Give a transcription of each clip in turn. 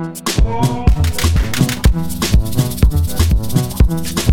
thank you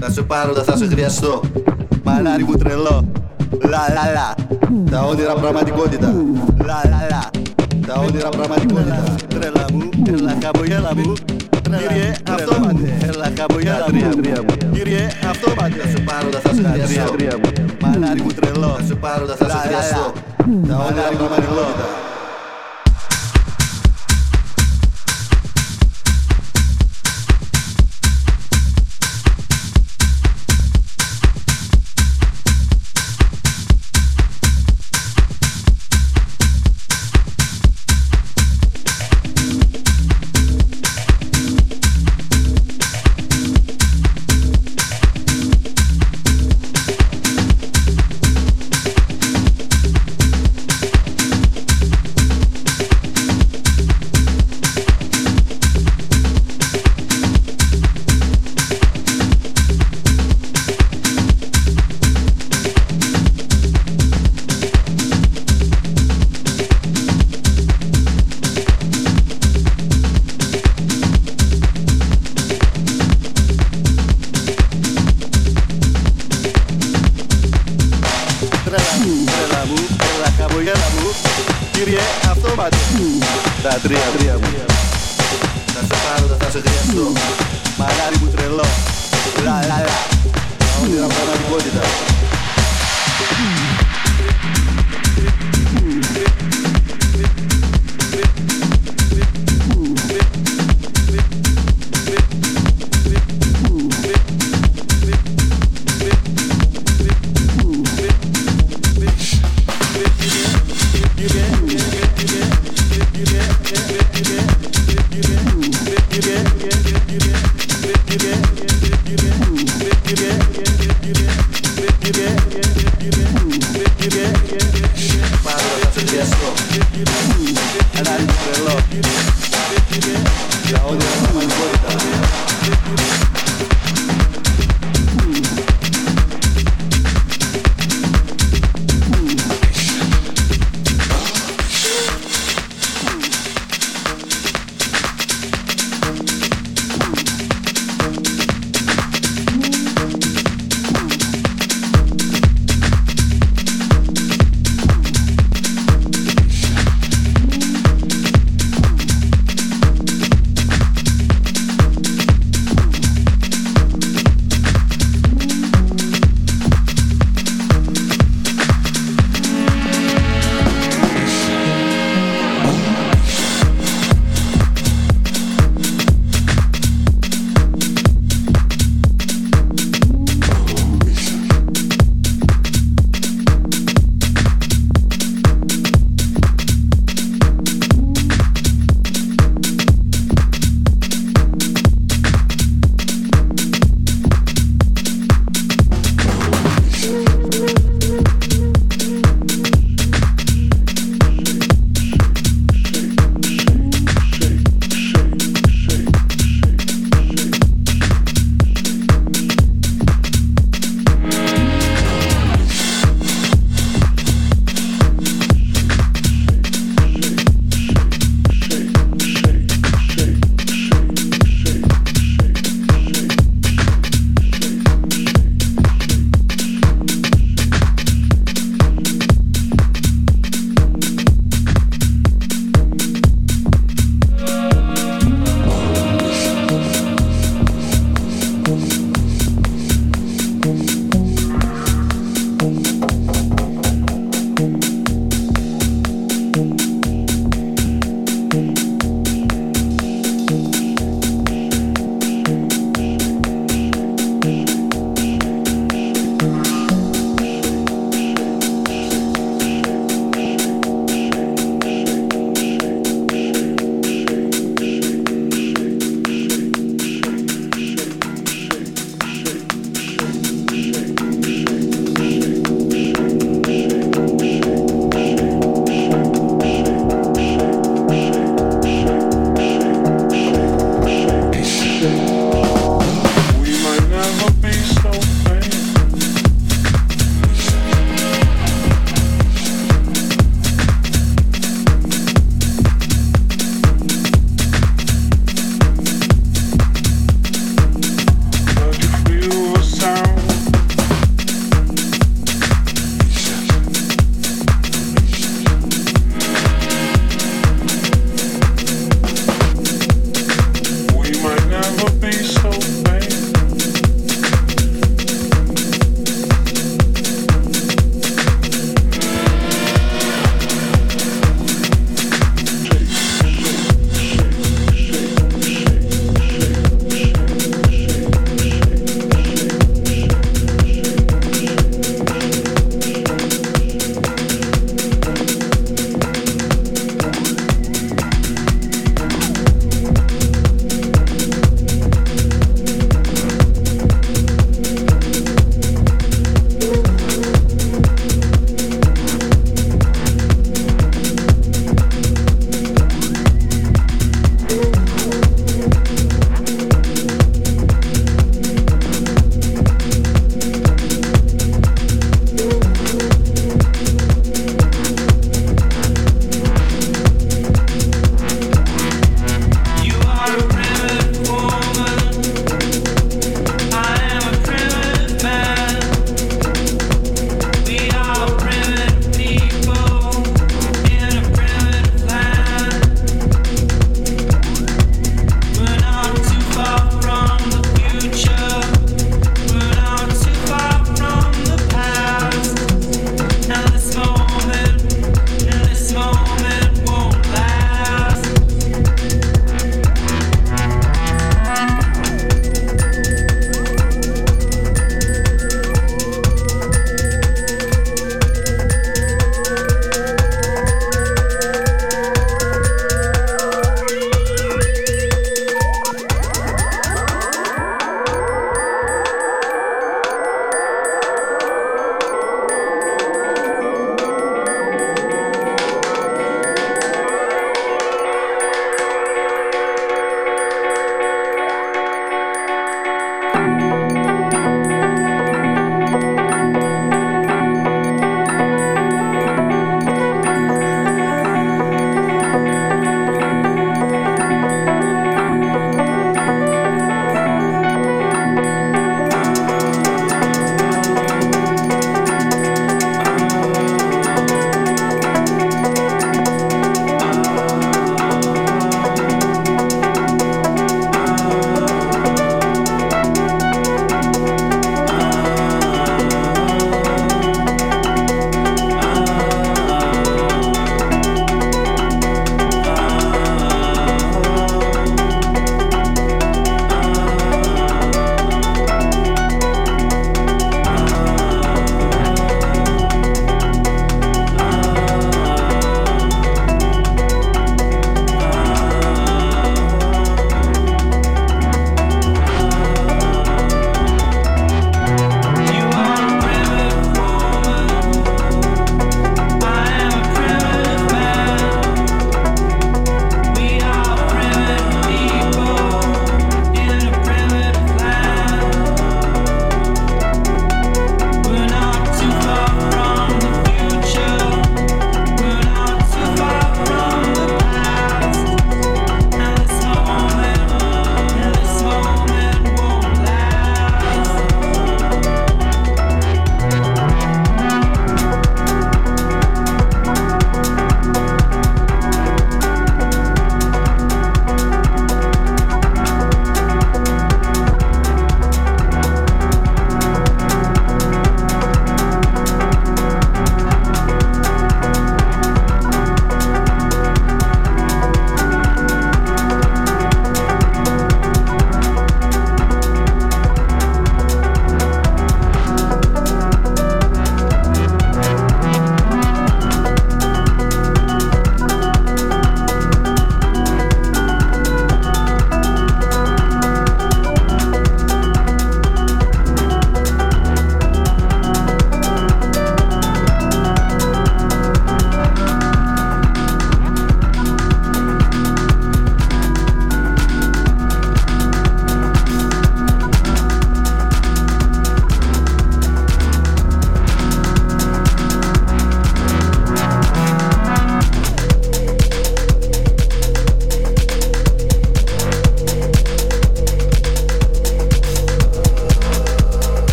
Θα σε πάρω, θα σε χρειαστώ. Μανάρι μου τρελό. Λα λα λα. Τα όνειρα πραγματικότητα. Λα λα λα. Τα όνειρα πραγματικότητα. Τρελά μου, έλα χαμογέλα μου. Κύριε αυτόματε, έλα χαμογέλα μου. Κύριε αυτόματε Θα σε πάρω, θα σε χρειαστώ. Μανάρι μου. Τρελό. Θα σε πάρω, θα σε χρειαστώ. Τα όνειρα πραγματικότητα